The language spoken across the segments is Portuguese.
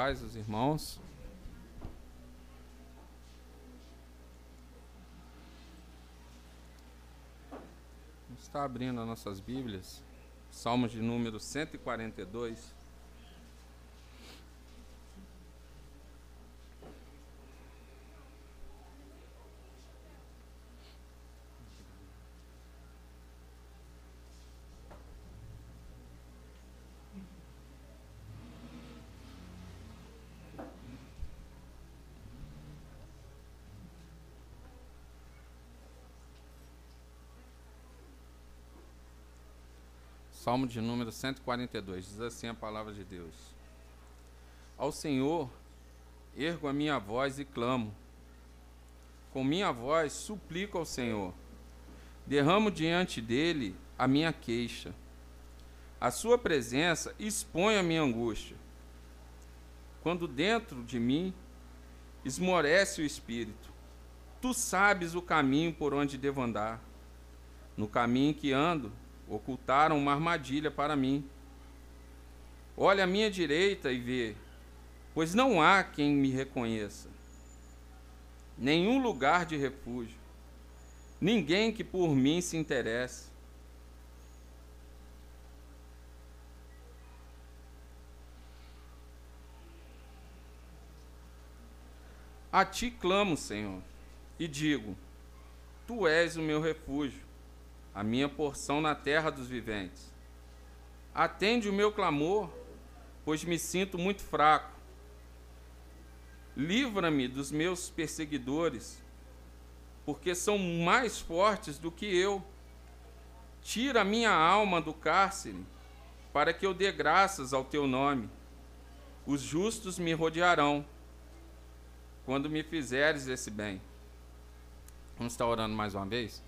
paz os irmãos. Está abrindo as nossas Bíblias, Salmos de número 142. Salmo de número 142, diz assim a palavra de Deus: Ao Senhor ergo a minha voz e clamo. Com minha voz suplico ao Senhor. Derramo diante dele a minha queixa. A sua presença expõe a minha angústia. Quando dentro de mim esmorece o espírito, tu sabes o caminho por onde devo andar. No caminho que ando, ocultaram uma armadilha para mim. Olha à minha direita e vê, pois não há quem me reconheça. Nenhum lugar de refúgio. Ninguém que por mim se interesse. A ti clamo, Senhor, e digo: Tu és o meu refúgio a minha porção na terra dos viventes. Atende o meu clamor, pois me sinto muito fraco. Livra-me dos meus perseguidores, porque são mais fortes do que eu. Tira minha alma do cárcere, para que eu dê graças ao teu nome. Os justos me rodearão, quando me fizeres esse bem. Vamos estar orando mais uma vez?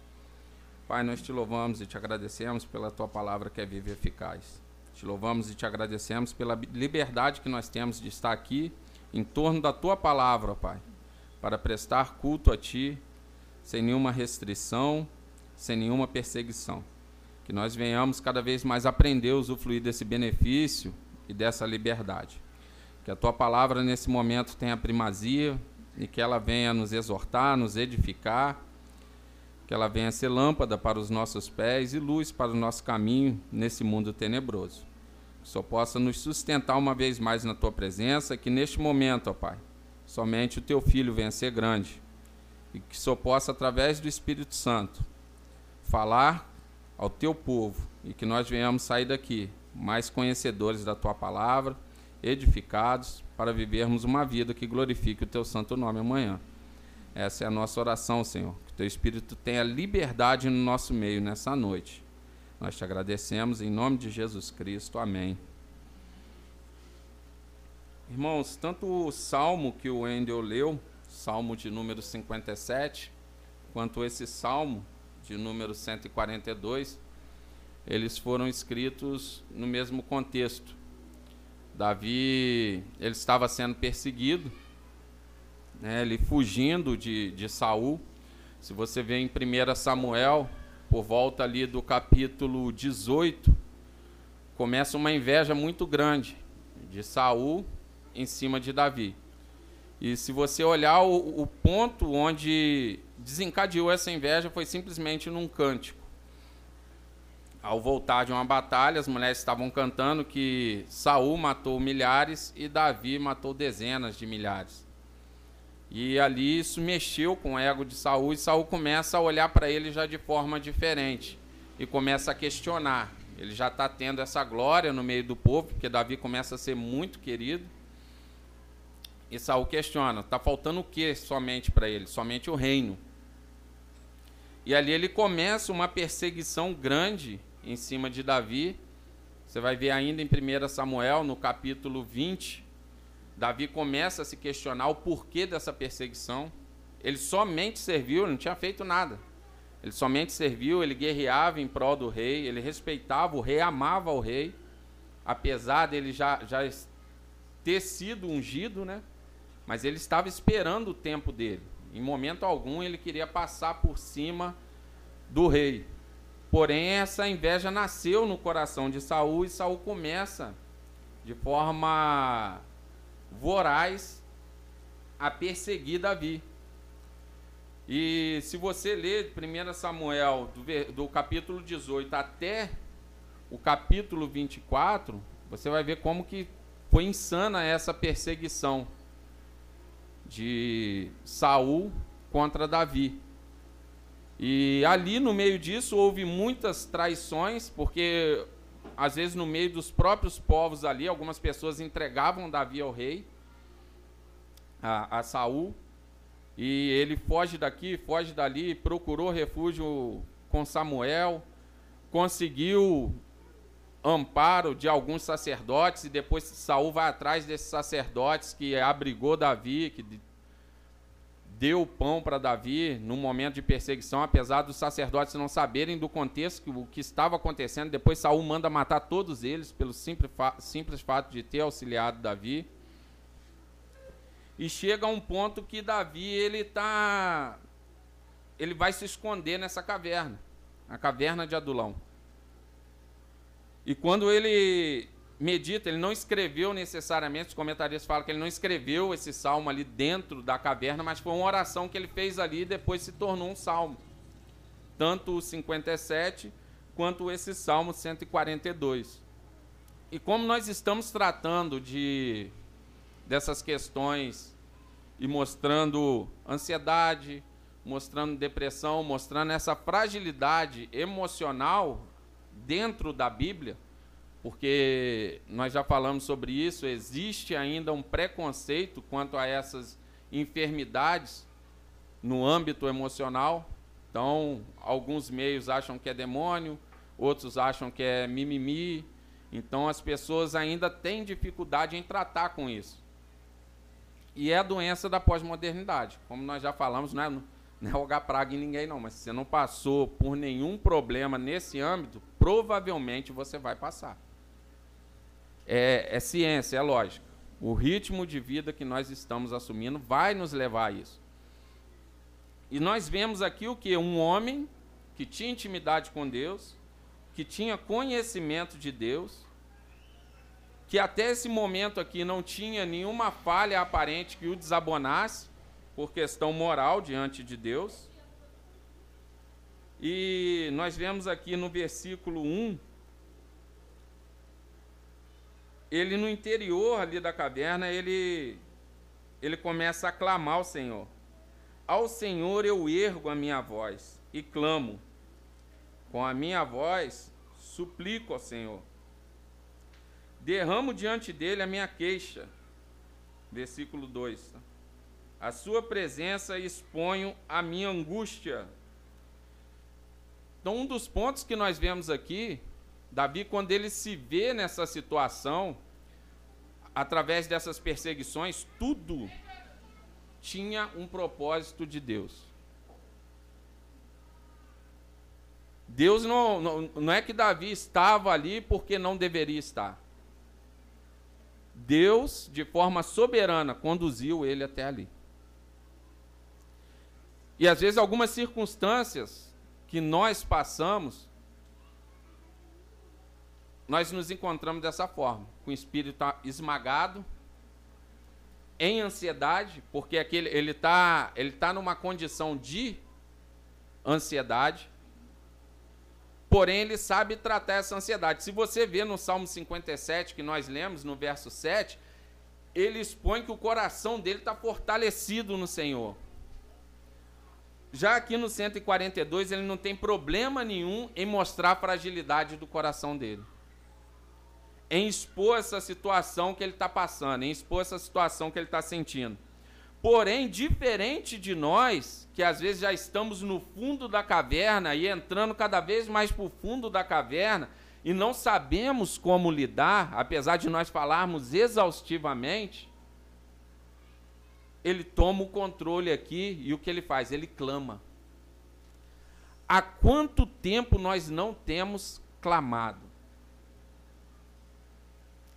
Pai, nós te louvamos e te agradecemos pela tua palavra que é viva e eficaz. Te louvamos e te agradecemos pela liberdade que nós temos de estar aqui em torno da tua palavra, Pai, para prestar culto a ti sem nenhuma restrição, sem nenhuma perseguição. Que nós venhamos cada vez mais aprender a usufruir desse benefício e dessa liberdade. Que a tua palavra nesse momento tenha primazia e que ela venha nos exortar, nos edificar que ela venha ser lâmpada para os nossos pés e luz para o nosso caminho nesse mundo tenebroso. Que só possa nos sustentar uma vez mais na tua presença, que neste momento, ó Pai, somente o teu filho venha ser grande e que só possa, através do Espírito Santo, falar ao teu povo e que nós venhamos sair daqui mais conhecedores da tua palavra, edificados, para vivermos uma vida que glorifique o teu santo nome amanhã. Essa é a nossa oração, Senhor. Que teu Espírito tenha liberdade no nosso meio nessa noite. Nós te agradecemos em nome de Jesus Cristo. Amém. Irmãos, tanto o salmo que o Wendel leu, salmo de número 57, quanto esse salmo de número 142, eles foram escritos no mesmo contexto. Davi, ele estava sendo perseguido né, ele fugindo de, de Saul. Se você vê em 1 Samuel, por volta ali do capítulo 18, começa uma inveja muito grande de Saul em cima de Davi. E se você olhar o, o ponto onde desencadeou essa inveja foi simplesmente num cântico. Ao voltar de uma batalha, as mulheres estavam cantando que Saul matou milhares e Davi matou dezenas de milhares. E ali isso mexeu com o ego de Saul e Saul começa a olhar para ele já de forma diferente e começa a questionar. Ele já está tendo essa glória no meio do povo, porque Davi começa a ser muito querido. E Saul questiona: está faltando o que somente para ele? Somente o reino. E ali ele começa uma perseguição grande em cima de Davi. Você vai ver ainda em 1 Samuel, no capítulo 20, Davi começa a se questionar o porquê dessa perseguição. Ele somente serviu, não tinha feito nada. Ele somente serviu, ele guerreava em prol do rei, ele respeitava o rei, amava o rei, apesar dele já, já ter sido ungido, né? Mas ele estava esperando o tempo dele. Em momento algum ele queria passar por cima do rei. Porém, essa inveja nasceu no coração de Saul e Saul começa de forma voraz a perseguir Davi. E se você ler 1 Samuel, do, do capítulo 18 até o capítulo 24, você vai ver como que foi insana essa perseguição de Saul contra Davi. E ali no meio disso houve muitas traições, porque às vezes no meio dos próprios povos ali, algumas pessoas entregavam Davi ao rei, a, a Saul, e ele foge daqui, foge dali, procurou refúgio com Samuel, conseguiu amparo de alguns sacerdotes e depois Saul vai atrás desses sacerdotes que abrigou Davi, que deu pão para Davi no momento de perseguição, apesar dos sacerdotes não saberem do contexto o que estava acontecendo. Depois Saul manda matar todos eles pelo simples, fa simples fato de ter auxiliado Davi. E chega a um ponto que Davi ele tá ele vai se esconder nessa caverna, a caverna de Adulão. E quando ele medita, ele não escreveu necessariamente, os comentaristas falam que ele não escreveu esse salmo ali dentro da caverna, mas foi uma oração que ele fez ali e depois se tornou um salmo. Tanto o 57 quanto esse salmo 142. E como nós estamos tratando de dessas questões e mostrando ansiedade, mostrando depressão, mostrando essa fragilidade emocional dentro da Bíblia, porque nós já falamos sobre isso, existe ainda um preconceito quanto a essas enfermidades no âmbito emocional. Então, alguns meios acham que é demônio, outros acham que é mimimi. Então, as pessoas ainda têm dificuldade em tratar com isso. E é a doença da pós-modernidade. Como nós já falamos, não é, não é praga em ninguém, não. Mas se você não passou por nenhum problema nesse âmbito, provavelmente você vai passar é, é ciência, é lógica. O ritmo de vida que nós estamos assumindo vai nos levar a isso. E nós vemos aqui o que? Um homem que tinha intimidade com Deus, que tinha conhecimento de Deus, que até esse momento aqui não tinha nenhuma falha aparente que o desabonasse por questão moral diante de Deus. E nós vemos aqui no versículo 1 ele no interior ali da caverna, ele, ele começa a clamar ao Senhor. Ao Senhor eu ergo a minha voz e clamo. Com a minha voz suplico ao Senhor. Derramo diante dele a minha queixa. Versículo 2. A sua presença exponho a minha angústia. Então, um dos pontos que nós vemos aqui Davi, quando ele se vê nessa situação, através dessas perseguições, tudo tinha um propósito de Deus. Deus não, não, não é que Davi estava ali porque não deveria estar. Deus, de forma soberana, conduziu ele até ali. E às vezes algumas circunstâncias que nós passamos nós nos encontramos dessa forma, com o espírito esmagado, em ansiedade, porque aquele, ele está ele tá numa condição de ansiedade, porém ele sabe tratar essa ansiedade. Se você vê no Salmo 57, que nós lemos, no verso 7, ele expõe que o coração dele está fortalecido no Senhor. Já aqui no 142, ele não tem problema nenhum em mostrar a fragilidade do coração dele em expor essa situação que ele está passando, em expor essa situação que ele está sentindo. Porém, diferente de nós, que às vezes já estamos no fundo da caverna e entrando cada vez mais para o fundo da caverna e não sabemos como lidar, apesar de nós falarmos exaustivamente, ele toma o controle aqui e o que ele faz? Ele clama. Há quanto tempo nós não temos clamado?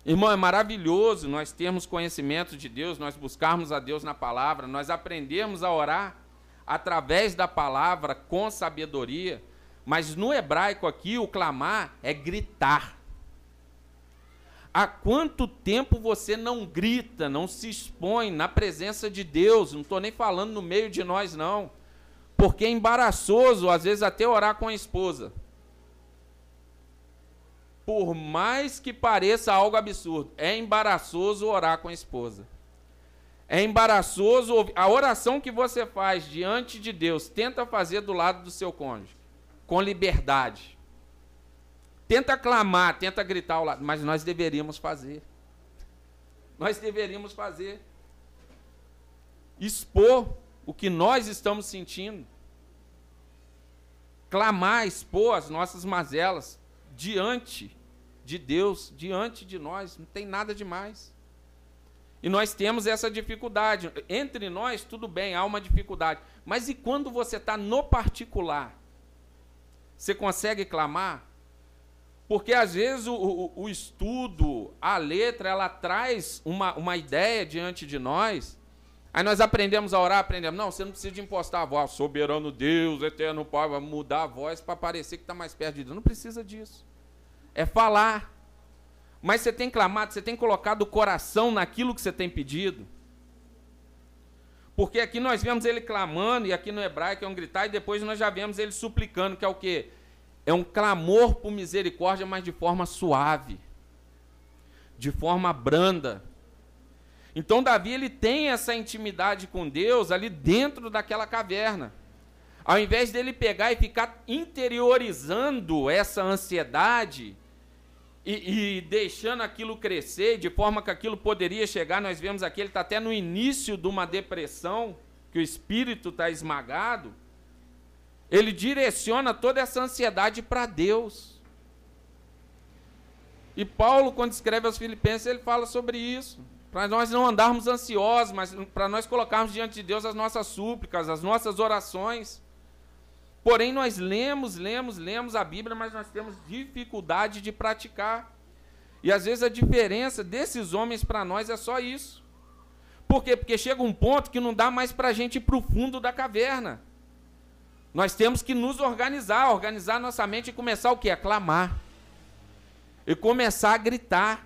Irmão, é maravilhoso nós termos conhecimento de Deus, nós buscarmos a Deus na palavra, nós aprendermos a orar através da palavra com sabedoria, mas no hebraico aqui o clamar é gritar. há quanto tempo você não grita, não se expõe na presença de Deus? Não estou nem falando no meio de nós, não. Porque é embaraçoso, às vezes, até orar com a esposa. Por mais que pareça algo absurdo, é embaraçoso orar com a esposa. É embaraçoso a oração que você faz diante de Deus, tenta fazer do lado do seu cônjuge, com liberdade. Tenta clamar, tenta gritar ao lado, mas nós deveríamos fazer. Nós deveríamos fazer. Expor o que nós estamos sentindo. Clamar, expor as nossas mazelas diante de Deus, diante de nós. Não tem nada demais. E nós temos essa dificuldade. Entre nós, tudo bem, há uma dificuldade. Mas e quando você está no particular? Você consegue clamar? Porque às vezes o, o, o, estudo, a letra, ela traz uma, uma ideia diante de nós. Aí nós aprendemos a orar, aprendemos. Não, você não precisa de impostar a voz. Soberano Deus, eterno Pai, vai mudar a voz para parecer que está mais perto de Deus. Não precisa disso. É falar. Mas você tem clamado, você tem colocado o coração naquilo que você tem pedido. Porque aqui nós vemos ele clamando, e aqui no hebraico é um gritar, e depois nós já vemos ele suplicando, que é o quê? É um clamor por misericórdia, mas de forma suave, de forma branda. Então Davi ele tem essa intimidade com Deus ali dentro daquela caverna. Ao invés dele pegar e ficar interiorizando essa ansiedade e, e deixando aquilo crescer, de forma que aquilo poderia chegar, nós vemos aqui, ele está até no início de uma depressão, que o espírito está esmagado. Ele direciona toda essa ansiedade para Deus. E Paulo, quando escreve aos Filipenses, ele fala sobre isso. Para nós não andarmos ansiosos, mas para nós colocarmos diante de Deus as nossas súplicas, as nossas orações. Porém, nós lemos, lemos, lemos a Bíblia, mas nós temos dificuldade de praticar. E às vezes a diferença desses homens para nós é só isso. Por quê? Porque chega um ponto que não dá mais para a gente ir para o fundo da caverna. Nós temos que nos organizar, organizar nossa mente e começar o quê? A clamar. E começar a gritar.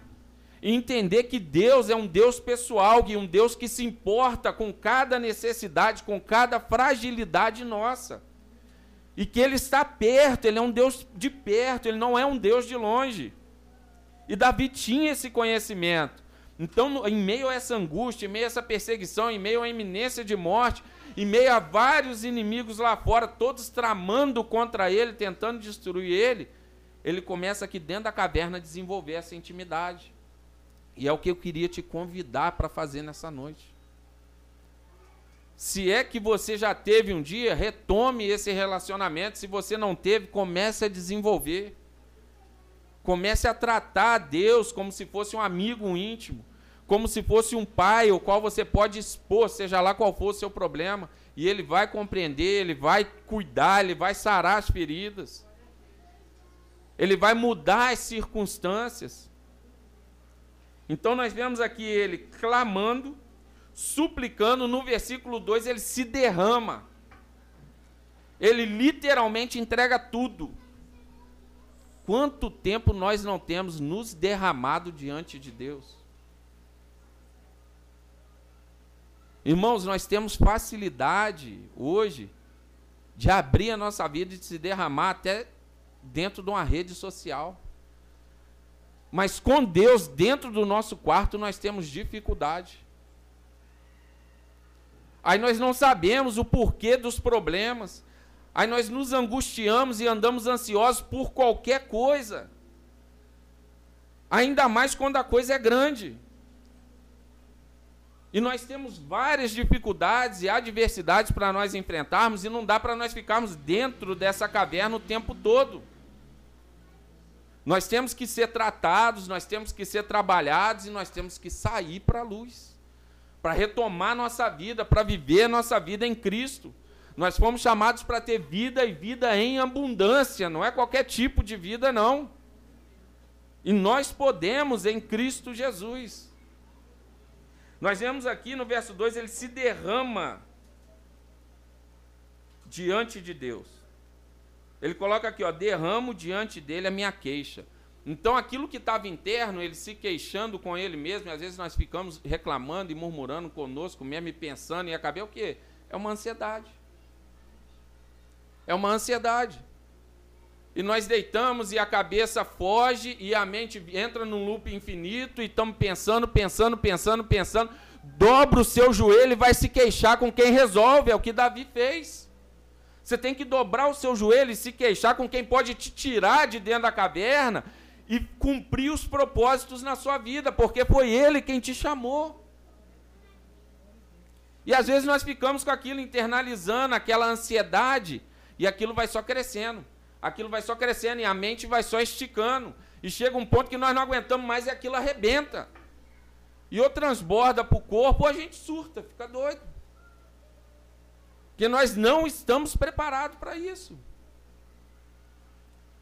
E entender que Deus é um Deus pessoal, e um Deus que se importa com cada necessidade, com cada fragilidade nossa. E que Ele está perto, Ele é um Deus de perto, Ele não é um Deus de longe. E Davi tinha esse conhecimento. Então, em meio a essa angústia, em meio a essa perseguição, em meio à iminência de morte, em meio a vários inimigos lá fora, todos tramando contra ele, tentando destruir ele, ele começa aqui dentro da caverna a desenvolver essa intimidade. E é o que eu queria te convidar para fazer nessa noite. Se é que você já teve um dia, retome esse relacionamento. Se você não teve, comece a desenvolver. Comece a tratar a Deus como se fosse um amigo íntimo como se fosse um pai, o qual você pode expor, seja lá qual for o seu problema, e ele vai compreender, ele vai cuidar, ele vai sarar as feridas, ele vai mudar as circunstâncias. Então nós vemos aqui ele clamando, suplicando, no versículo 2 ele se derrama. Ele literalmente entrega tudo. Quanto tempo nós não temos nos derramado diante de Deus? Irmãos, nós temos facilidade hoje de abrir a nossa vida e de se derramar até dentro de uma rede social. Mas com Deus dentro do nosso quarto nós temos dificuldade. Aí nós não sabemos o porquê dos problemas. Aí nós nos angustiamos e andamos ansiosos por qualquer coisa. Ainda mais quando a coisa é grande. E nós temos várias dificuldades e adversidades para nós enfrentarmos, e não dá para nós ficarmos dentro dessa caverna o tempo todo. Nós temos que ser tratados, nós temos que ser trabalhados e nós temos que sair para a luz, para retomar nossa vida, para viver nossa vida em Cristo. Nós fomos chamados para ter vida e vida em abundância, não é qualquer tipo de vida, não. E nós podemos em Cristo Jesus. Nós vemos aqui no verso 2, ele se derrama diante de Deus. Ele coloca aqui, ó, derramo diante dele a minha queixa. Então aquilo que estava interno, ele se queixando com ele mesmo, e às vezes nós ficamos reclamando e murmurando conosco mesmo e pensando, e acabei o quê? É uma ansiedade. É uma ansiedade. E nós deitamos e a cabeça foge e a mente entra num loop infinito e estamos pensando, pensando, pensando, pensando. Dobra o seu joelho e vai se queixar com quem resolve. É o que Davi fez. Você tem que dobrar o seu joelho e se queixar com quem pode te tirar de dentro da caverna e cumprir os propósitos na sua vida, porque foi ele quem te chamou. E às vezes nós ficamos com aquilo internalizando, aquela ansiedade, e aquilo vai só crescendo. Aquilo vai só crescendo e a mente vai só esticando. E chega um ponto que nós não aguentamos mais e aquilo arrebenta. E ou transborda para o corpo, ou a gente surta, fica doido. Porque nós não estamos preparados para isso.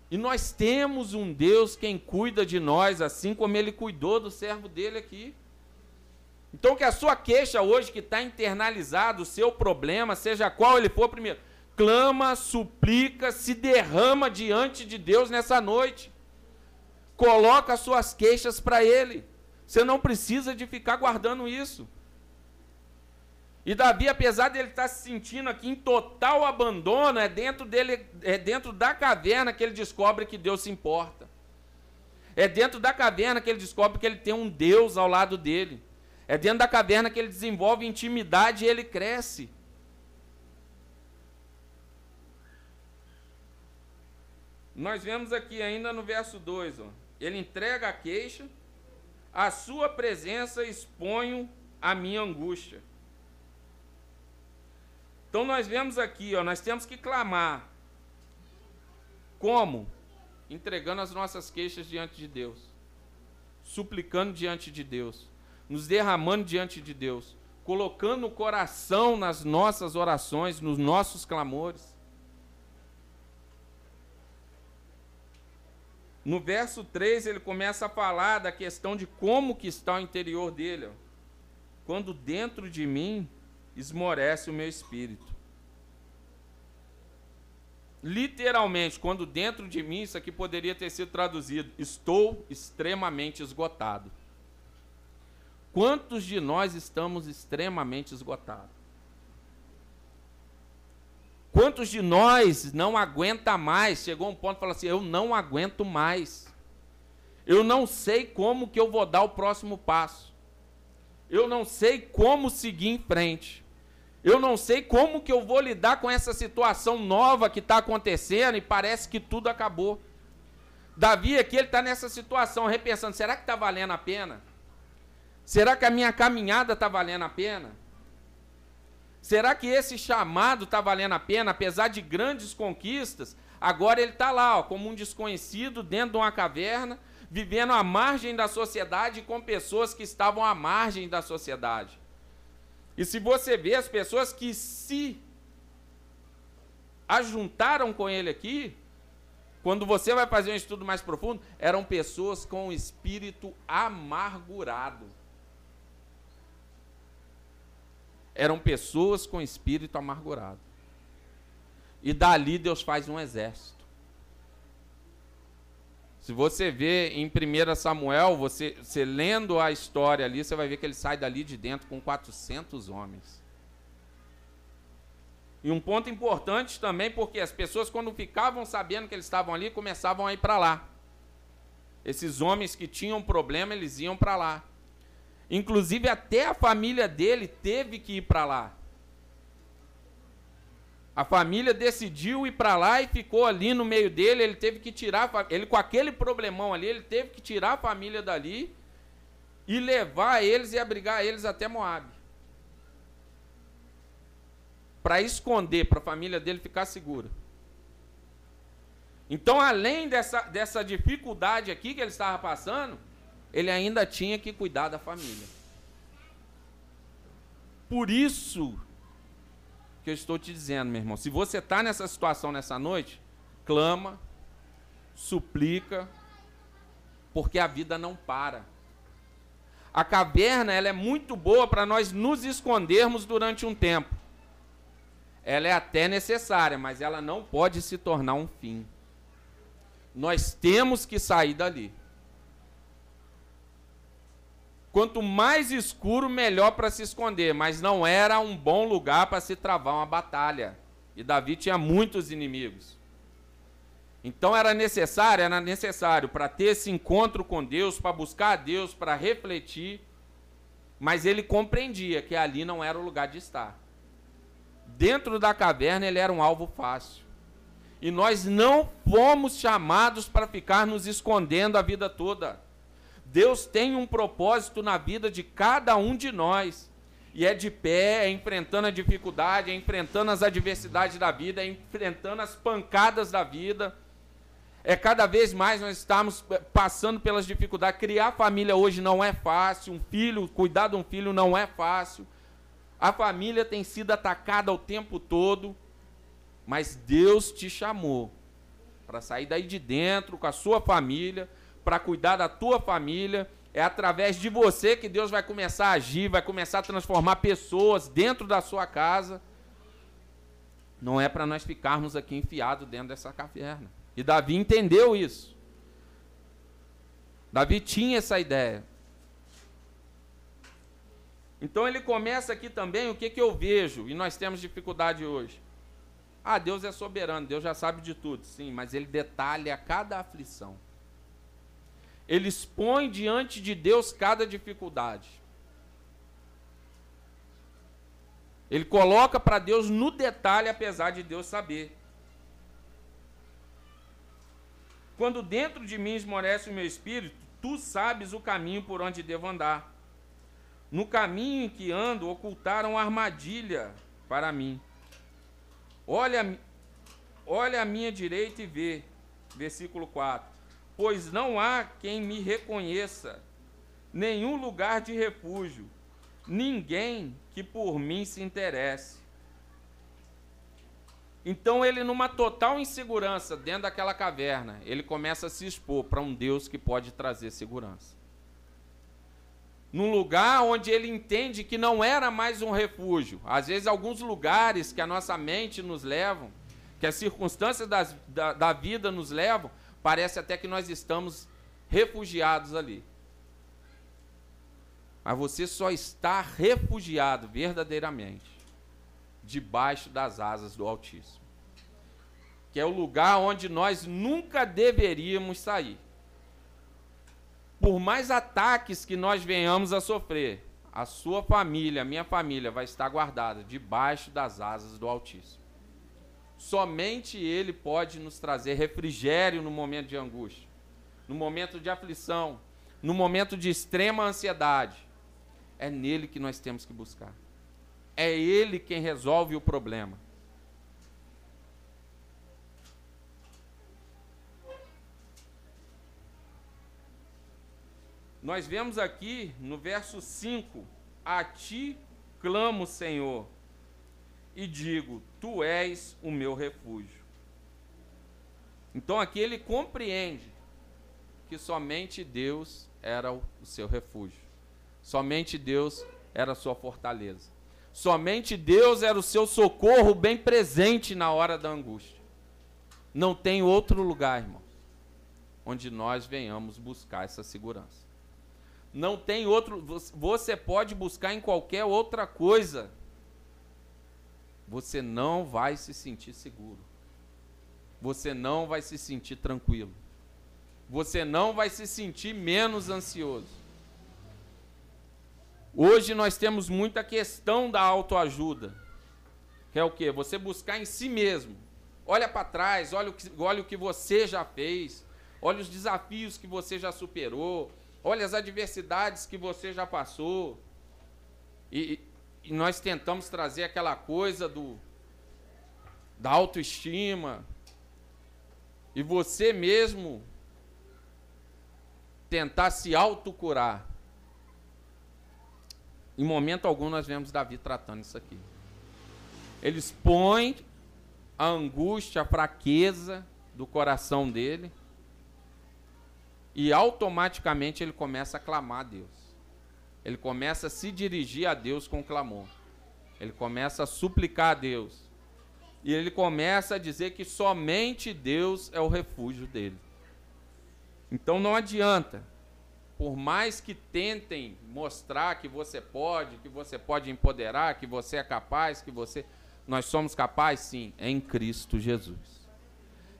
E nós temos um Deus quem cuida de nós, assim como ele cuidou do servo dele aqui. Então, que a sua queixa hoje, que está internalizado, o seu problema, seja qual ele for, primeiro, clama, suplica, se derrama diante de Deus nessa noite. Coloca as suas queixas para Ele. Você não precisa de ficar guardando isso. E Davi, apesar de ele estar se sentindo aqui em total abandono, é dentro dele, é dentro da caverna que ele descobre que Deus se importa. É dentro da caverna que ele descobre que ele tem um Deus ao lado dele. É dentro da caverna que ele desenvolve intimidade e ele cresce. Nós vemos aqui ainda no verso 2, ó, ele entrega a queixa, a sua presença exponho a minha angústia. Então nós vemos aqui, ó, nós temos que clamar. Como? Entregando as nossas queixas diante de Deus, suplicando diante de Deus, nos derramando diante de Deus, colocando o coração nas nossas orações, nos nossos clamores. No verso 3, ele começa a falar da questão de como que está o interior dele. Ó. Quando dentro de mim esmorece o meu espírito. Literalmente, quando dentro de mim, isso aqui poderia ter sido traduzido: estou extremamente esgotado. Quantos de nós estamos extremamente esgotados? Quantos de nós não aguenta mais? Chegou um ponto e falou assim: eu não aguento mais. Eu não sei como que eu vou dar o próximo passo. Eu não sei como seguir em frente. Eu não sei como que eu vou lidar com essa situação nova que está acontecendo e parece que tudo acabou. Davi aqui ele está nessa situação, repensando: será que está valendo a pena? Será que a minha caminhada está valendo a pena? Será que esse chamado está valendo a pena, apesar de grandes conquistas? Agora ele está lá, ó, como um desconhecido, dentro de uma caverna, vivendo à margem da sociedade com pessoas que estavam à margem da sociedade. E se você vê as pessoas que se ajuntaram com ele aqui, quando você vai fazer um estudo mais profundo, eram pessoas com espírito amargurado. eram pessoas com espírito amargurado. E dali Deus faz um exército. Se você vê em 1 Samuel, você, você lendo a história ali, você vai ver que ele sai dali de dentro com 400 homens. E um ponto importante também, porque as pessoas, quando ficavam sabendo que eles estavam ali, começavam a ir para lá. Esses homens que tinham problema, eles iam para lá. Inclusive, até a família dele teve que ir para lá. A família decidiu ir para lá e ficou ali no meio dele. Ele teve que tirar, ele com aquele problemão ali, ele teve que tirar a família dali e levar eles e abrigar eles até Moab. Para esconder, para a família dele ficar segura. Então, além dessa, dessa dificuldade aqui que ele estava passando, ele ainda tinha que cuidar da família. Por isso que eu estou te dizendo, meu irmão, se você está nessa situação nessa noite, clama, suplica, porque a vida não para. A caverna ela é muito boa para nós nos escondermos durante um tempo. Ela é até necessária, mas ela não pode se tornar um fim. Nós temos que sair dali. Quanto mais escuro, melhor para se esconder, mas não era um bom lugar para se travar uma batalha. E Davi tinha muitos inimigos. Então era necessário, era necessário para ter esse encontro com Deus, para buscar a Deus, para refletir, mas ele compreendia que ali não era o lugar de estar. Dentro da caverna ele era um alvo fácil. E nós não fomos chamados para ficar nos escondendo a vida toda. Deus tem um propósito na vida de cada um de nós. E é de pé, é enfrentando a dificuldade, é enfrentando as adversidades da vida, é enfrentando as pancadas da vida. É cada vez mais nós estamos passando pelas dificuldades. Criar família hoje não é fácil. Um filho, cuidar de um filho não é fácil. A família tem sido atacada o tempo todo. Mas Deus te chamou para sair daí de dentro com a sua família, para cuidar da tua família. É através de você que Deus vai começar a agir, vai começar a transformar pessoas dentro da sua casa. Não é para nós ficarmos aqui enfiados dentro dessa caverna. E Davi entendeu isso. Davi tinha essa ideia. Então ele começa aqui também o que, que eu vejo, e nós temos dificuldade hoje. Ah, Deus é soberano, Deus já sabe de tudo, sim, mas ele detalha cada aflição. Ele expõe diante de Deus cada dificuldade. Ele coloca para Deus no detalhe, apesar de Deus saber. Quando dentro de mim esmorece o meu espírito, tu sabes o caminho por onde devo andar. No caminho em que ando, ocultaram armadilha para mim. Olha, olha a minha direita e vê. Versículo 4 pois não há quem me reconheça, nenhum lugar de refúgio, ninguém que por mim se interesse. Então ele, numa total insegurança dentro daquela caverna, ele começa a se expor para um Deus que pode trazer segurança. Num lugar onde ele entende que não era mais um refúgio. Às vezes, alguns lugares que a nossa mente nos levam, que as circunstâncias das, da, da vida nos levam, Parece até que nós estamos refugiados ali. Mas você só está refugiado verdadeiramente debaixo das asas do Altíssimo. Que é o lugar onde nós nunca deveríamos sair. Por mais ataques que nós venhamos a sofrer, a sua família, a minha família vai estar guardada debaixo das asas do Altíssimo. Somente Ele pode nos trazer refrigério no momento de angústia, no momento de aflição, no momento de extrema ansiedade. É nele que nós temos que buscar. É Ele quem resolve o problema. Nós vemos aqui no verso 5: A ti clamo, Senhor e digo: Tu és o meu refúgio. Então aqui ele compreende que somente Deus era o seu refúgio. Somente Deus era a sua fortaleza. Somente Deus era o seu socorro bem presente na hora da angústia. Não tem outro lugar, irmãos, onde nós venhamos buscar essa segurança. Não tem outro. Você pode buscar em qualquer outra coisa você não vai se sentir seguro. Você não vai se sentir tranquilo. Você não vai se sentir menos ansioso. Hoje nós temos muita questão da autoajuda. Que é o quê? Você buscar em si mesmo. Olha para trás, olha o, que, olha o que você já fez, olha os desafios que você já superou, olha as adversidades que você já passou. E, e nós tentamos trazer aquela coisa do da autoestima e você mesmo tentar se autocurar. Em momento algum nós vemos Davi tratando isso aqui. Ele expõe a angústia, a fraqueza do coração dele e automaticamente ele começa a clamar a Deus. Ele começa a se dirigir a Deus com clamor. Ele começa a suplicar a Deus. E ele começa a dizer que somente Deus é o refúgio dele. Então não adianta, por mais que tentem mostrar que você pode, que você pode empoderar, que você é capaz, que você. Nós somos capazes, sim, em Cristo Jesus.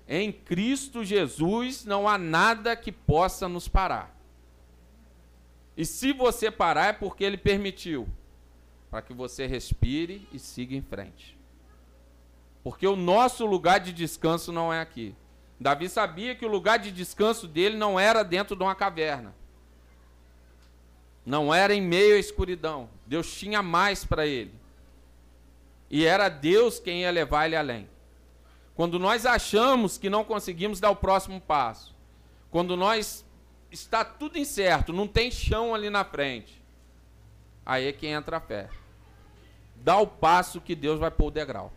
Em Cristo Jesus não há nada que possa nos parar. E se você parar é porque ele permitiu, para que você respire e siga em frente. Porque o nosso lugar de descanso não é aqui. Davi sabia que o lugar de descanso dele não era dentro de uma caverna. Não era em meio à escuridão. Deus tinha mais para ele. E era Deus quem ia levar ele além. Quando nós achamos que não conseguimos dar o próximo passo, quando nós está tudo incerto, não tem chão ali na frente, aí é que entra a fé. Dá o passo que Deus vai pôr o degrau.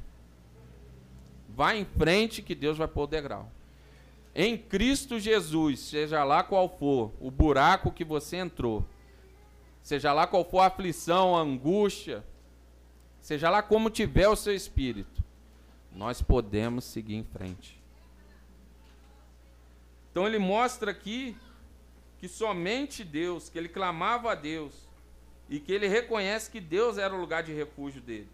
Vai em frente que Deus vai pôr o degrau. Em Cristo Jesus, seja lá qual for o buraco que você entrou, seja lá qual for a aflição, a angústia, seja lá como tiver o seu espírito, nós podemos seguir em frente. Então ele mostra aqui que somente Deus, que ele clamava a Deus e que ele reconhece que Deus era o lugar de refúgio dele.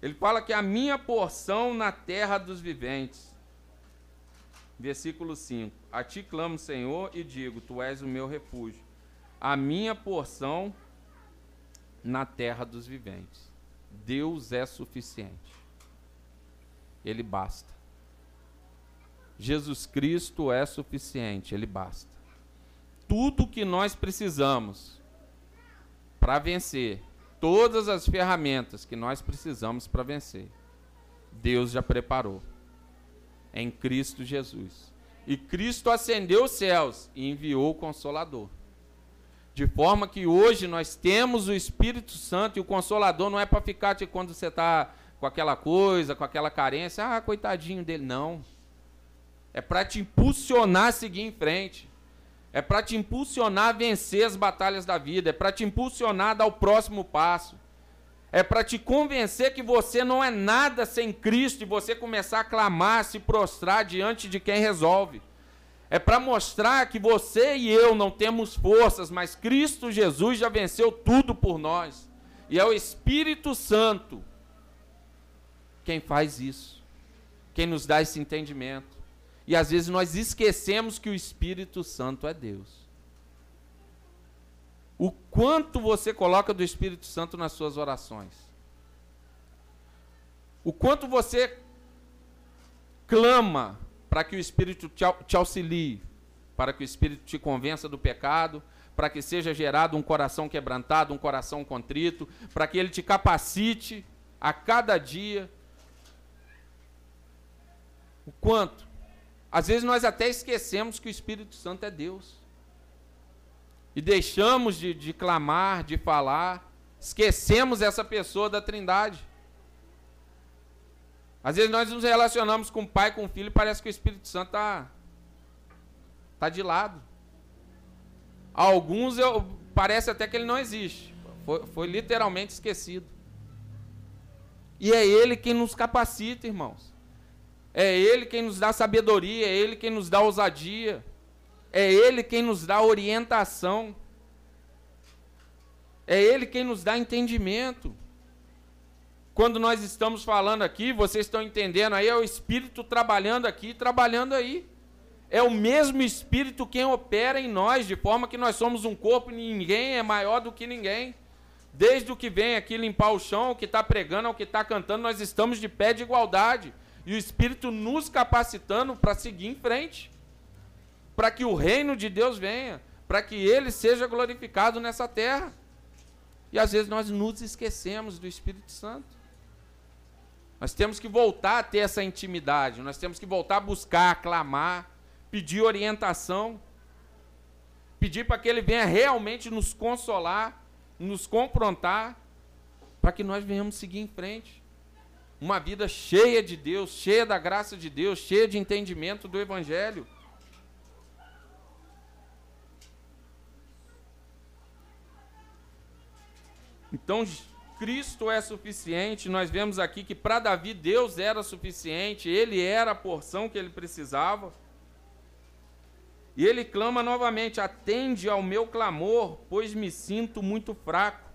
Ele fala que a minha porção na terra dos viventes. Versículo 5: A ti clamo, Senhor, e digo: Tu és o meu refúgio. A minha porção na terra dos viventes. Deus é suficiente. Ele basta. Jesus Cristo é suficiente, ele basta. Tudo que nós precisamos para vencer, todas as ferramentas que nós precisamos para vencer, Deus já preparou em Cristo Jesus. E Cristo ascendeu os céus e enviou o Consolador. De forma que hoje nós temos o Espírito Santo e o Consolador não é para ficar de quando você está com aquela coisa, com aquela carência, ah, coitadinho dele. Não. É para te impulsionar a seguir em frente. É para te impulsionar a vencer as batalhas da vida. É para te impulsionar a dar o próximo passo. É para te convencer que você não é nada sem Cristo e você começar a clamar, se prostrar diante de quem resolve. É para mostrar que você e eu não temos forças, mas Cristo Jesus já venceu tudo por nós. E é o Espírito Santo quem faz isso, quem nos dá esse entendimento. E às vezes nós esquecemos que o Espírito Santo é Deus. O quanto você coloca do Espírito Santo nas suas orações. O quanto você clama para que o Espírito te auxilie, para que o Espírito te convença do pecado, para que seja gerado um coração quebrantado, um coração contrito, para que ele te capacite a cada dia. O quanto? Às vezes nós até esquecemos que o Espírito Santo é Deus. E deixamos de, de clamar, de falar, esquecemos essa pessoa da Trindade. Às vezes nós nos relacionamos com o pai, com o filho, e parece que o Espírito Santo está tá de lado. Alguns eu, parece até que ele não existe. Foi, foi literalmente esquecido. E é ele quem nos capacita, irmãos. É ele quem nos dá sabedoria, é ele quem nos dá ousadia. É ele quem nos dá orientação. É ele quem nos dá entendimento. Quando nós estamos falando aqui, vocês estão entendendo aí, é o Espírito trabalhando aqui, trabalhando aí. É o mesmo Espírito quem opera em nós, de forma que nós somos um corpo e ninguém é maior do que ninguém. Desde o que vem aqui limpar o chão, o que está pregando, o que está cantando, nós estamos de pé de igualdade. E o Espírito nos capacitando para seguir em frente. Para que o reino de Deus venha. Para que ele seja glorificado nessa terra. E às vezes nós nos esquecemos do Espírito Santo. Nós temos que voltar a ter essa intimidade, nós temos que voltar a buscar, clamar, pedir orientação, pedir para que Ele venha realmente nos consolar, nos confrontar, para que nós venhamos seguir em frente. Uma vida cheia de Deus, cheia da graça de Deus, cheia de entendimento do Evangelho. Então, Cristo é suficiente. Nós vemos aqui que para Davi Deus era suficiente, ele era a porção que ele precisava. E ele clama novamente: Atende ao meu clamor, pois me sinto muito fraco.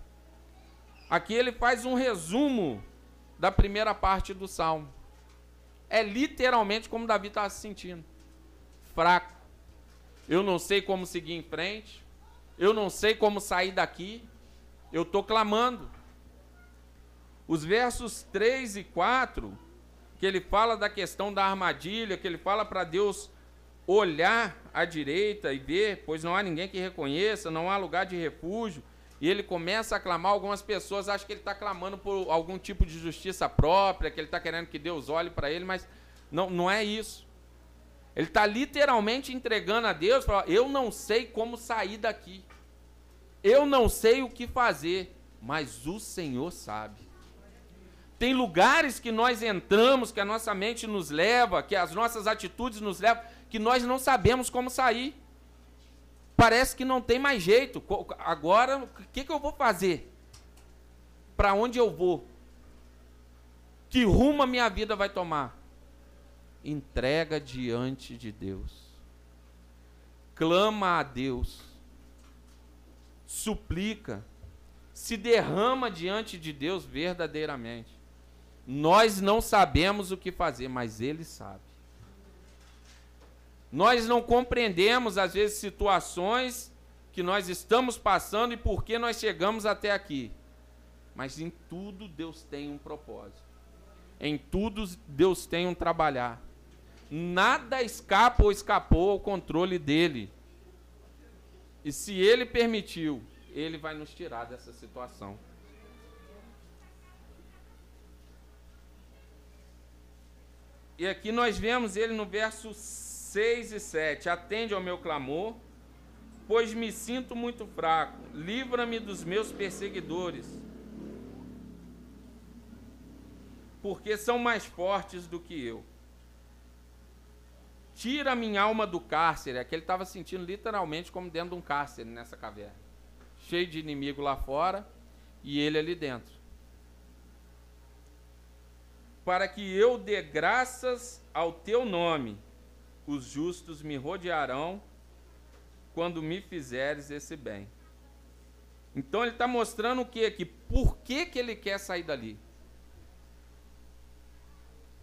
Aqui ele faz um resumo da primeira parte do salmo. É literalmente como Davi estava se sentindo: fraco. Eu não sei como seguir em frente. Eu não sei como sair daqui. Eu estou clamando. Os versos 3 e 4, que ele fala da questão da armadilha, que ele fala para Deus olhar à direita e ver, pois não há ninguém que reconheça, não há lugar de refúgio. E ele começa a clamar, algumas pessoas acham que ele está clamando por algum tipo de justiça própria, que ele está querendo que Deus olhe para ele, mas não, não é isso. Ele está literalmente entregando a Deus, fala, eu não sei como sair daqui. Eu não sei o que fazer, mas o Senhor sabe. Tem lugares que nós entramos, que a nossa mente nos leva, que as nossas atitudes nos levam, que nós não sabemos como sair. Parece que não tem mais jeito. Agora, o que, que eu vou fazer? Para onde eu vou? Que rumo a minha vida vai tomar? Entrega diante de Deus. Clama a Deus. Suplica. Se derrama diante de Deus verdadeiramente. Nós não sabemos o que fazer, mas Ele sabe. Nós não compreendemos, às vezes, situações que nós estamos passando e por que nós chegamos até aqui. Mas em tudo Deus tem um propósito. Em tudo Deus tem um trabalhar. Nada escapa ou escapou ao controle dele. E se ele permitiu, ele vai nos tirar dessa situação. E aqui nós vemos ele no verso 6 e 7. Atende ao meu clamor, pois me sinto muito fraco. Livra-me dos meus perseguidores, porque são mais fortes do que eu. Tira minha alma do cárcere. É que ele estava sentindo literalmente como dentro de um cárcere nessa caverna. Cheio de inimigo lá fora e ele ali dentro para que eu dê graças ao teu nome. Os justos me rodearão quando me fizeres esse bem. Então ele está mostrando o que aqui? Por que, que ele quer sair dali?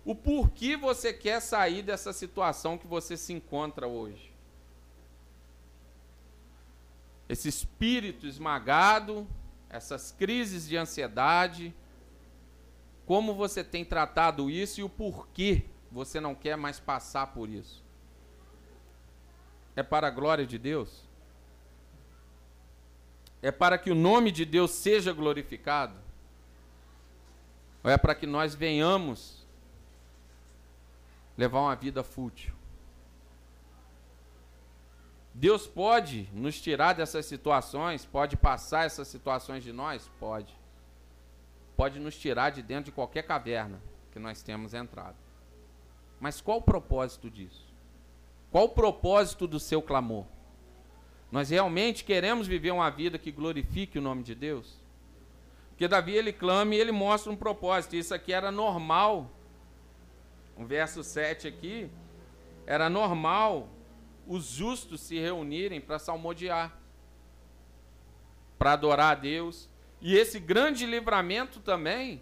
O porquê você quer sair dessa situação que você se encontra hoje? Esse espírito esmagado, essas crises de ansiedade, como você tem tratado isso e o porquê você não quer mais passar por isso? É para a glória de Deus? É para que o nome de Deus seja glorificado? Ou é para que nós venhamos levar uma vida fútil? Deus pode nos tirar dessas situações, pode passar essas situações de nós? Pode pode nos tirar de dentro de qualquer caverna que nós temos entrado. Mas qual o propósito disso? Qual o propósito do seu clamor? Nós realmente queremos viver uma vida que glorifique o nome de Deus? Porque Davi ele clama e ele mostra um propósito. Isso aqui era normal. O verso 7 aqui era normal os justos se reunirem para salmodiar, para adorar a Deus, e esse grande livramento também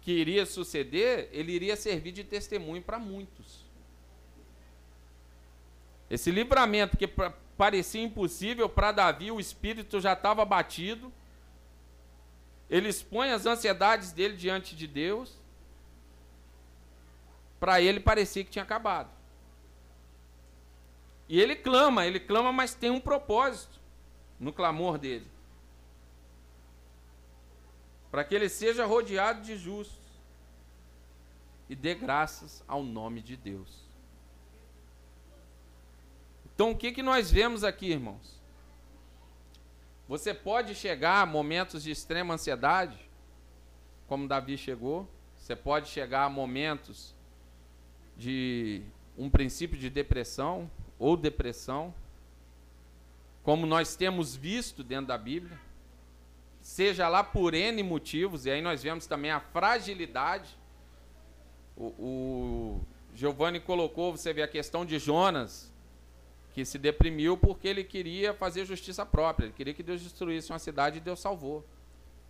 que iria suceder, ele iria servir de testemunho para muitos. Esse livramento que parecia impossível para Davi, o espírito já estava batido. Ele expõe as ansiedades dele diante de Deus. Para ele parecia que tinha acabado. E ele clama, ele clama, mas tem um propósito no clamor dele para que ele seja rodeado de justos e dê graças ao nome de Deus. Então, o que, que nós vemos aqui, irmãos? Você pode chegar a momentos de extrema ansiedade, como Davi chegou. Você pode chegar a momentos de um princípio de depressão ou depressão, como nós temos visto dentro da Bíblia seja lá por N motivos, e aí nós vemos também a fragilidade. O, o Giovanni colocou, você vê a questão de Jonas, que se deprimiu porque ele queria fazer justiça própria, ele queria que Deus destruísse uma cidade e Deus salvou.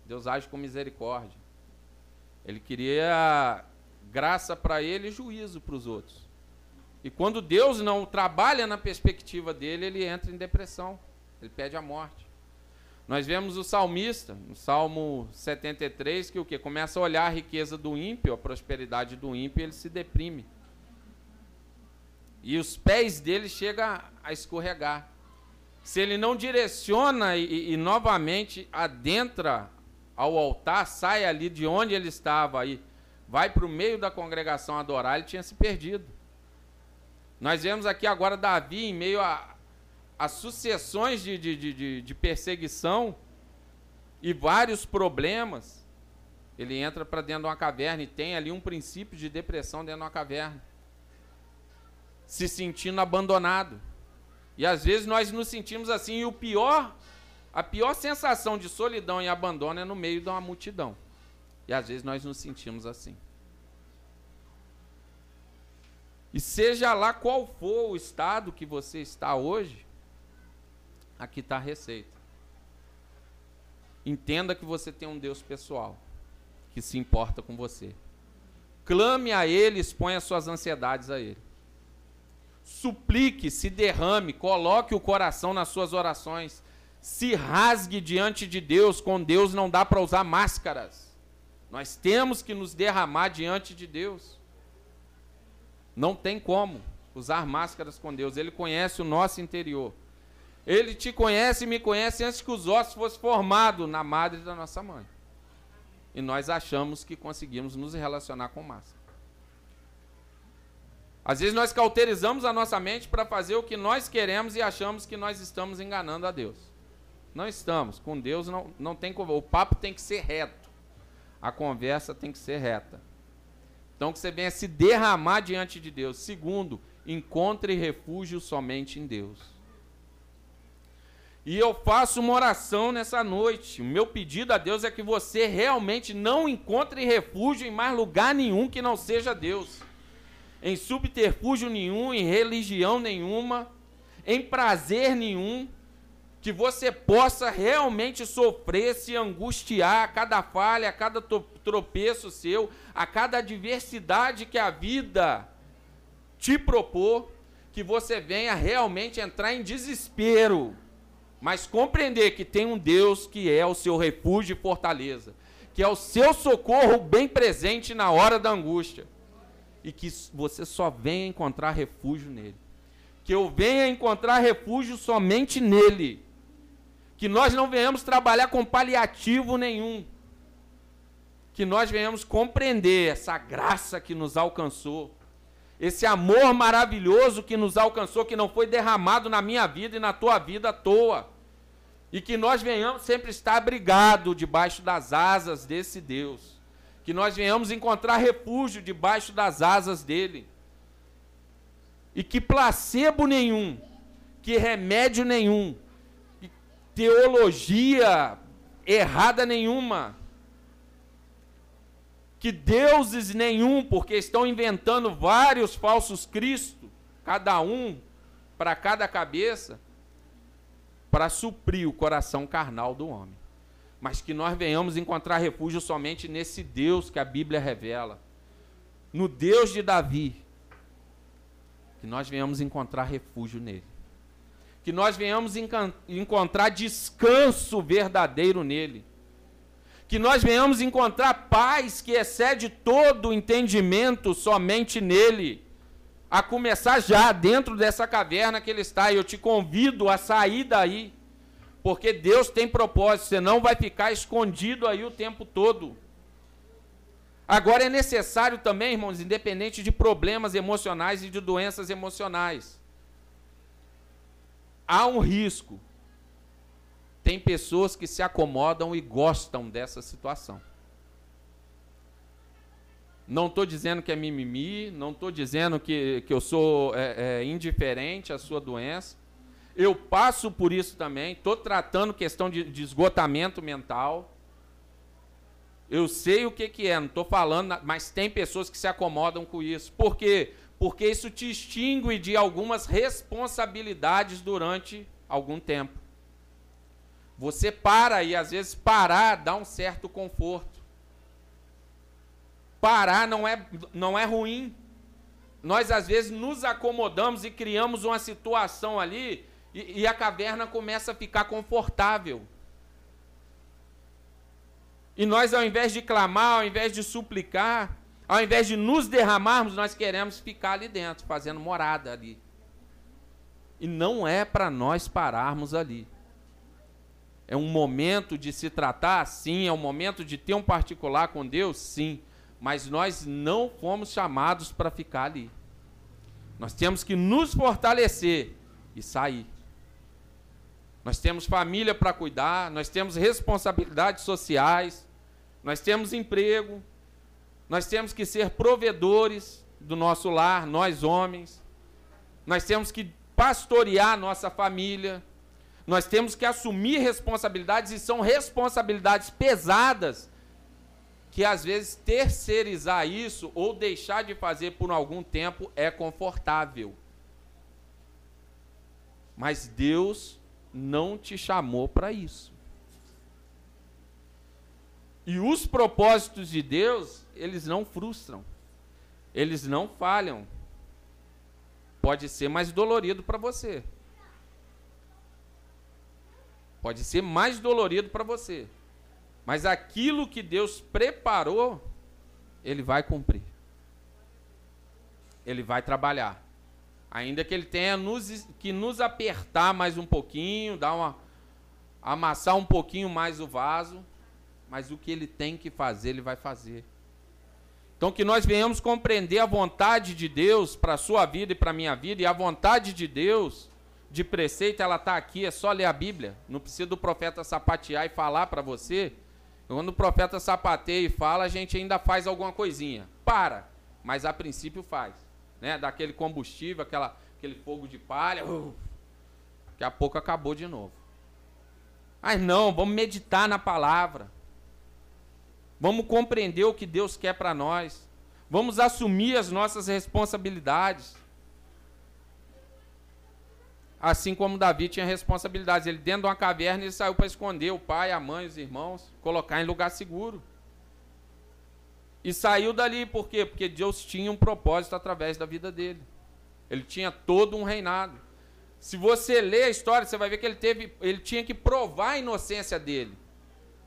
Deus age com misericórdia. Ele queria graça para ele e juízo para os outros. E quando Deus não trabalha na perspectiva dele, ele entra em depressão. Ele pede a morte. Nós vemos o salmista, no Salmo 73, que o que começa a olhar a riqueza do ímpio, a prosperidade do ímpio, ele se deprime. E os pés dele chegam a escorregar. Se ele não direciona e, e novamente adentra ao altar, sai ali de onde ele estava aí, vai para o meio da congregação adorar, ele tinha se perdido. Nós vemos aqui agora Davi em meio a, as sucessões de, de, de, de perseguição e vários problemas, ele entra para dentro de uma caverna e tem ali um princípio de depressão dentro de uma caverna, se sentindo abandonado. E às vezes nós nos sentimos assim, e o pior, a pior sensação de solidão e abandono é no meio de uma multidão. E às vezes nós nos sentimos assim. E seja lá qual for o estado que você está hoje, Aqui está a receita. Entenda que você tem um Deus pessoal que se importa com você. Clame a Ele, exponha suas ansiedades a Ele. Suplique, se derrame, coloque o coração nas suas orações. Se rasgue diante de Deus. Com Deus não dá para usar máscaras. Nós temos que nos derramar diante de Deus. Não tem como usar máscaras com Deus. Ele conhece o nosso interior. Ele te conhece e me conhece antes que os ossos fossem formados na madre da nossa mãe. E nós achamos que conseguimos nos relacionar com massa. Às vezes nós cauterizamos a nossa mente para fazer o que nós queremos e achamos que nós estamos enganando a Deus. Não estamos. Com Deus não, não tem O papo tem que ser reto. A conversa tem que ser reta. Então que você venha se derramar diante de Deus. Segundo, encontre refúgio somente em Deus. E eu faço uma oração nessa noite. O meu pedido a Deus é que você realmente não encontre refúgio em mais lugar nenhum que não seja Deus. Em subterfúgio nenhum, em religião nenhuma, em prazer nenhum, que você possa realmente sofrer, se angustiar a cada falha, a cada tropeço seu, a cada adversidade que a vida te propor, que você venha realmente entrar em desespero. Mas compreender que tem um Deus que é o seu refúgio e fortaleza, que é o seu socorro bem presente na hora da angústia, e que você só venha encontrar refúgio nele. Que eu venha encontrar refúgio somente nele. Que nós não venhamos trabalhar com paliativo nenhum. Que nós venhamos compreender essa graça que nos alcançou esse amor maravilhoso que nos alcançou, que não foi derramado na minha vida e na tua vida à toa. E que nós venhamos sempre estar abrigados debaixo das asas desse Deus. Que nós venhamos encontrar refúgio debaixo das asas dele. E que placebo nenhum, que remédio nenhum, que teologia errada nenhuma, que deuses nenhum, porque estão inventando vários falsos cristos, cada um para cada cabeça, para suprir o coração carnal do homem. Mas que nós venhamos encontrar refúgio somente nesse Deus que a Bíblia revela, no Deus de Davi. Que nós venhamos encontrar refúgio nele. Que nós venhamos encontrar descanso verdadeiro nele que nós venhamos encontrar paz que excede todo o entendimento somente nele, a começar já dentro dessa caverna que ele está, e eu te convido a sair daí, porque Deus tem propósito, você não vai ficar escondido aí o tempo todo. Agora é necessário também, irmãos, independente de problemas emocionais e de doenças emocionais, há um risco tem pessoas que se acomodam e gostam dessa situação. Não estou dizendo que é mimimi, não estou dizendo que, que eu sou é, é, indiferente à sua doença. Eu passo por isso também, estou tratando questão de, de, esgotamento mental. Eu sei o que, que é, não estou falando, mas tem pessoas que se acomodam com isso. Por quê? porque isso te extingue de algumas responsabilidades durante algum tempo. Você para e às vezes parar dá um certo conforto. Parar não é, não é ruim. Nós às vezes nos acomodamos e criamos uma situação ali e, e a caverna começa a ficar confortável. E nós, ao invés de clamar, ao invés de suplicar, ao invés de nos derramarmos, nós queremos ficar ali dentro, fazendo morada ali. E não é para nós pararmos ali. É um momento de se tratar? Sim. É um momento de ter um particular com Deus? Sim. Mas nós não fomos chamados para ficar ali. Nós temos que nos fortalecer e sair. Nós temos família para cuidar, nós temos responsabilidades sociais, nós temos emprego, nós temos que ser provedores do nosso lar, nós homens. Nós temos que pastorear nossa família. Nós temos que assumir responsabilidades e são responsabilidades pesadas que às vezes terceirizar isso ou deixar de fazer por algum tempo é confortável. Mas Deus não te chamou para isso. E os propósitos de Deus, eles não frustram. Eles não falham. Pode ser mais dolorido para você. Pode ser mais dolorido para você. Mas aquilo que Deus preparou, Ele vai cumprir. Ele vai trabalhar. Ainda que Ele tenha nos, que nos apertar mais um pouquinho, dar uma, amassar um pouquinho mais o vaso, mas o que Ele tem que fazer, Ele vai fazer. Então, que nós venhamos compreender a vontade de Deus para a sua vida e para a minha vida, e a vontade de Deus de preceito, ela está aqui, é só ler a Bíblia. Não precisa do profeta sapatear e falar para você. Quando o profeta sapateia e fala, a gente ainda faz alguma coisinha. Para, mas a princípio faz. Né? Daquele combustível, aquela, aquele fogo de palha. Uh, daqui a pouco acabou de novo. Mas não, vamos meditar na palavra. Vamos compreender o que Deus quer para nós. Vamos assumir as nossas responsabilidades. Assim como Davi tinha responsabilidades. Ele, dentro de uma caverna, ele saiu para esconder o pai, a mãe, os irmãos, colocar em lugar seguro. E saiu dali, por quê? Porque Deus tinha um propósito através da vida dele. Ele tinha todo um reinado. Se você ler a história, você vai ver que ele, teve, ele tinha que provar a inocência dele.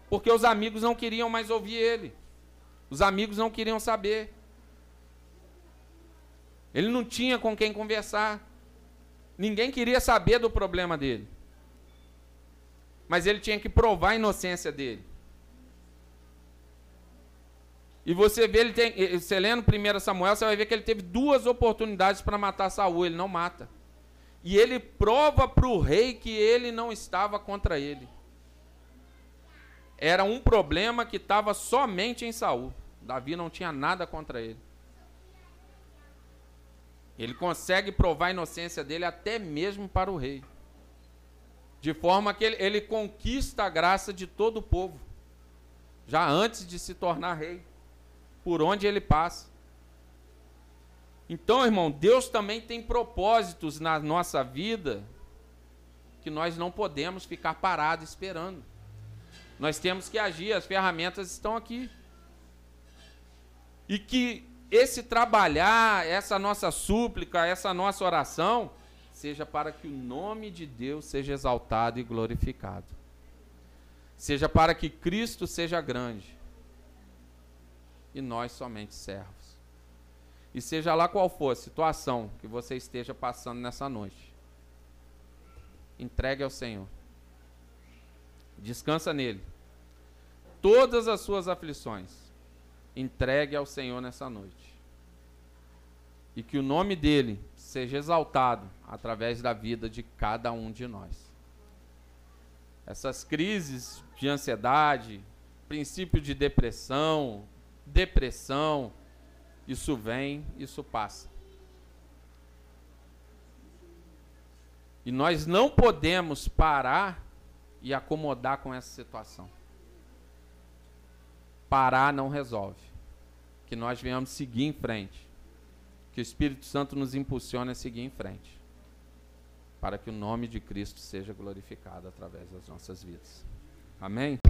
Porque os amigos não queriam mais ouvir ele. Os amigos não queriam saber. Ele não tinha com quem conversar. Ninguém queria saber do problema dele. Mas ele tinha que provar a inocência dele. E você vê, ele tem, você lendo 1 Samuel, você vai ver que ele teve duas oportunidades para matar Saul, ele não mata. E ele prova para o rei que ele não estava contra ele. Era um problema que estava somente em Saul. Davi não tinha nada contra ele. Ele consegue provar a inocência dele até mesmo para o rei. De forma que ele, ele conquista a graça de todo o povo, já antes de se tornar rei, por onde ele passa. Então, irmão, Deus também tem propósitos na nossa vida que nós não podemos ficar parados esperando. Nós temos que agir, as ferramentas estão aqui. E que esse trabalhar, essa nossa súplica, essa nossa oração, seja para que o nome de Deus seja exaltado e glorificado. Seja para que Cristo seja grande e nós somente servos. E seja lá qual for a situação que você esteja passando nessa noite, entregue ao Senhor. Descansa nele. Todas as suas aflições entregue ao Senhor nessa noite. E que o nome dele seja exaltado através da vida de cada um de nós. Essas crises de ansiedade, princípio de depressão, depressão, isso vem, isso passa. E nós não podemos parar e acomodar com essa situação parar não resolve. Que nós venhamos seguir em frente. Que o Espírito Santo nos impulsione a seguir em frente, para que o nome de Cristo seja glorificado através das nossas vidas. Amém?